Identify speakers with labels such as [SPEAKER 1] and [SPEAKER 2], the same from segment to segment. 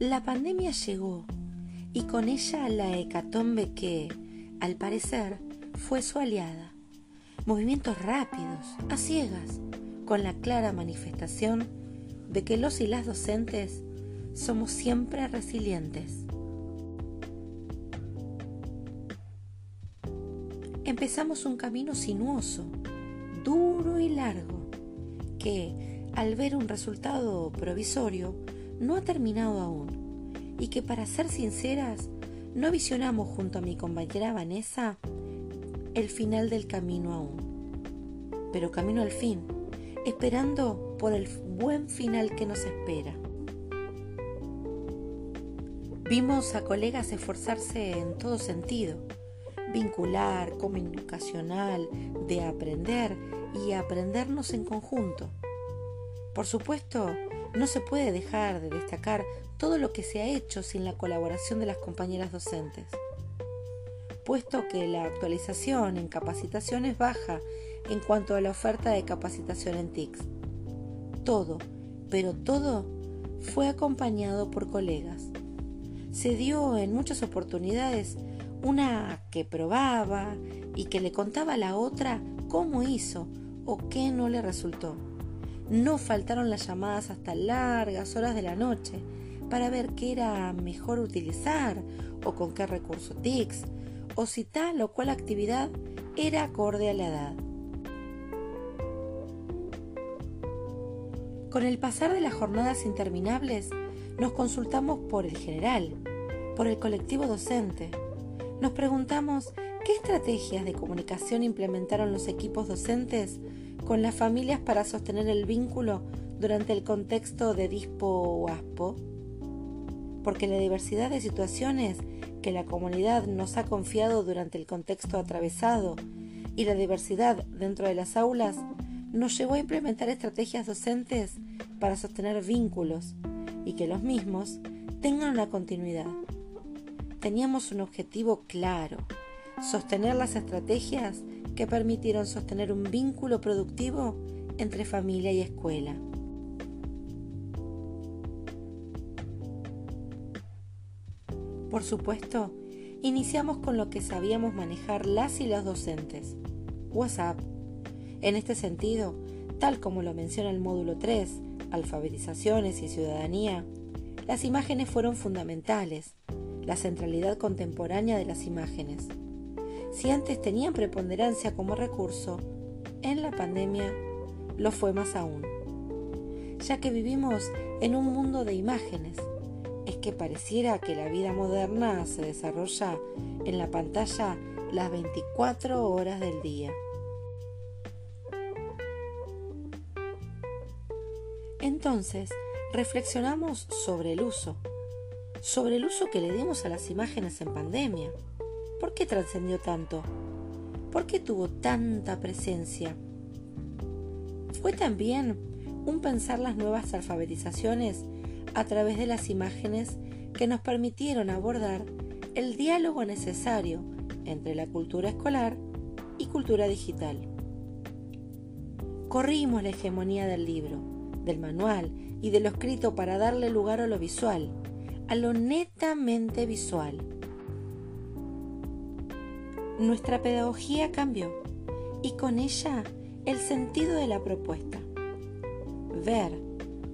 [SPEAKER 1] La pandemia llegó y con ella la hecatombe que, al parecer, fue su aliada. Movimientos rápidos, a ciegas, con la clara manifestación de que los y las docentes somos siempre resilientes. Empezamos un camino sinuoso, duro y largo, que, al ver un resultado provisorio, no ha terminado aún, y que para ser sinceras, no visionamos junto a mi compañera Vanessa el final del camino aún, pero camino al fin, esperando por el buen final que nos espera. Vimos a colegas esforzarse en todo sentido, vincular, comunicacional, de aprender y aprendernos en conjunto. Por supuesto, no se puede dejar de destacar todo lo que se ha hecho sin la colaboración de las compañeras docentes, puesto que la actualización en capacitación es baja en cuanto a la oferta de capacitación en TICS. Todo, pero todo fue acompañado por colegas se dio en muchas oportunidades una que probaba y que le contaba a la otra cómo hizo o qué no le resultó. No faltaron las llamadas hasta largas horas de la noche para ver qué era mejor utilizar o con qué recurso TICS o si tal o cual actividad era acorde a la edad. Con el pasar de las jornadas interminables, nos consultamos por el general, por el colectivo docente. Nos preguntamos qué estrategias de comunicación implementaron los equipos docentes con las familias para sostener el vínculo durante el contexto de DISPO o ASPO. Porque la diversidad de situaciones que la comunidad nos ha confiado durante el contexto atravesado y la diversidad dentro de las aulas nos llevó a implementar estrategias docentes para sostener vínculos y que los mismos tengan una continuidad. Teníamos un objetivo claro, sostener las estrategias que permitieron sostener un vínculo productivo entre familia y escuela. Por supuesto, iniciamos con lo que sabíamos manejar las y los docentes, WhatsApp. En este sentido, tal como lo menciona el módulo 3, alfabetizaciones y ciudadanía, las imágenes fueron fundamentales, la centralidad contemporánea de las imágenes. Si antes tenían preponderancia como recurso, en la pandemia lo fue más aún, ya que vivimos en un mundo de imágenes. Es que pareciera que la vida moderna se desarrolla en la pantalla las 24 horas del día. Entonces, reflexionamos sobre el uso, sobre el uso que le dimos a las imágenes en pandemia. ¿Por qué trascendió tanto? ¿Por qué tuvo tanta presencia? Fue también un pensar las nuevas alfabetizaciones a través de las imágenes que nos permitieron abordar el diálogo necesario entre la cultura escolar y cultura digital. Corrimos la hegemonía del libro, del manual y de lo escrito para darle lugar a lo visual, a lo netamente visual. Nuestra pedagogía cambió y con ella el sentido de la propuesta. Ver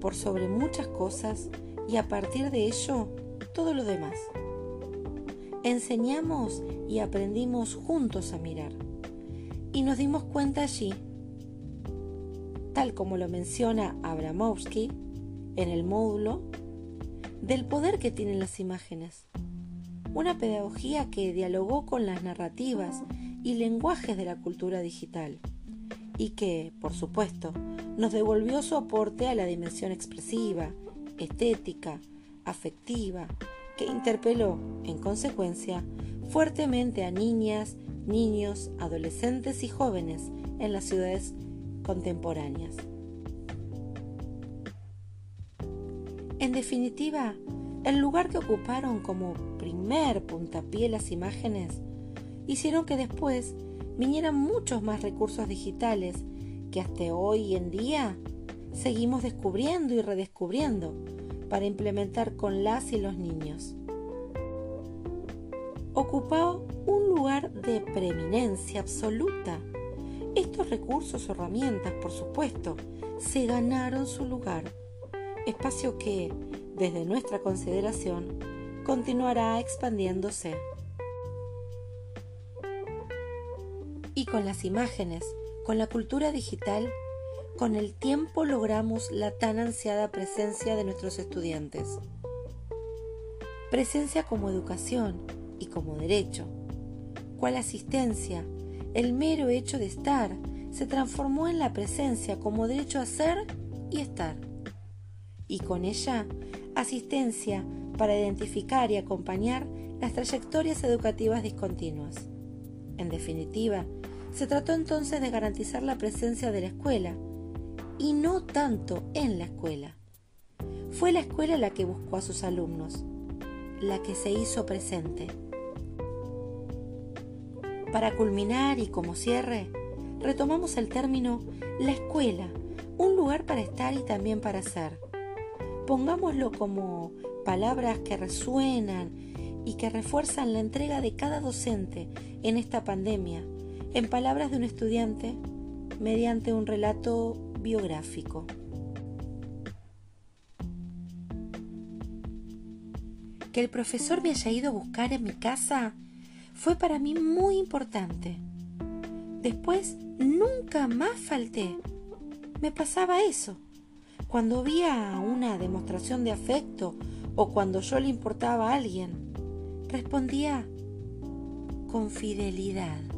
[SPEAKER 1] por sobre muchas cosas y a partir de ello todo lo demás. Enseñamos y aprendimos juntos a mirar y nos dimos cuenta allí tal como lo menciona Abramovsky en el módulo, del poder que tienen las imágenes. Una pedagogía que dialogó con las narrativas y lenguajes de la cultura digital y que, por supuesto, nos devolvió su aporte a la dimensión expresiva, estética, afectiva, que interpeló, en consecuencia, fuertemente a niñas, niños, adolescentes y jóvenes en las ciudades contemporáneas. En definitiva, el lugar que ocuparon como primer puntapié las imágenes hicieron que después vinieran muchos más recursos digitales que hasta hoy en día seguimos descubriendo y redescubriendo, para implementar con las y los niños. Ocupó un lugar de preeminencia absoluta. Estos recursos o herramientas, por supuesto, se ganaron su lugar, espacio que, desde nuestra consideración, continuará expandiéndose. Y con las imágenes, con la cultura digital, con el tiempo logramos la tan ansiada presencia de nuestros estudiantes. Presencia como educación y como derecho. Cual asistencia, el mero hecho de estar se transformó en la presencia como derecho a ser y estar. Y con ella, asistencia para identificar y acompañar las trayectorias educativas discontinuas. En definitiva, se trató entonces de garantizar la presencia de la escuela, y no tanto en la escuela. Fue la escuela la que buscó a sus alumnos, la que se hizo presente. Para culminar y como cierre, retomamos el término la escuela, un lugar para estar y también para ser. Pongámoslo como palabras que resuenan y que refuerzan la entrega de cada docente en esta pandemia en palabras de un estudiante mediante un relato biográfico. Que el profesor me haya ido a buscar en mi casa fue para mí muy importante. Después nunca más falté. Me pasaba eso. Cuando había una demostración de afecto o cuando yo le importaba a alguien, respondía con fidelidad.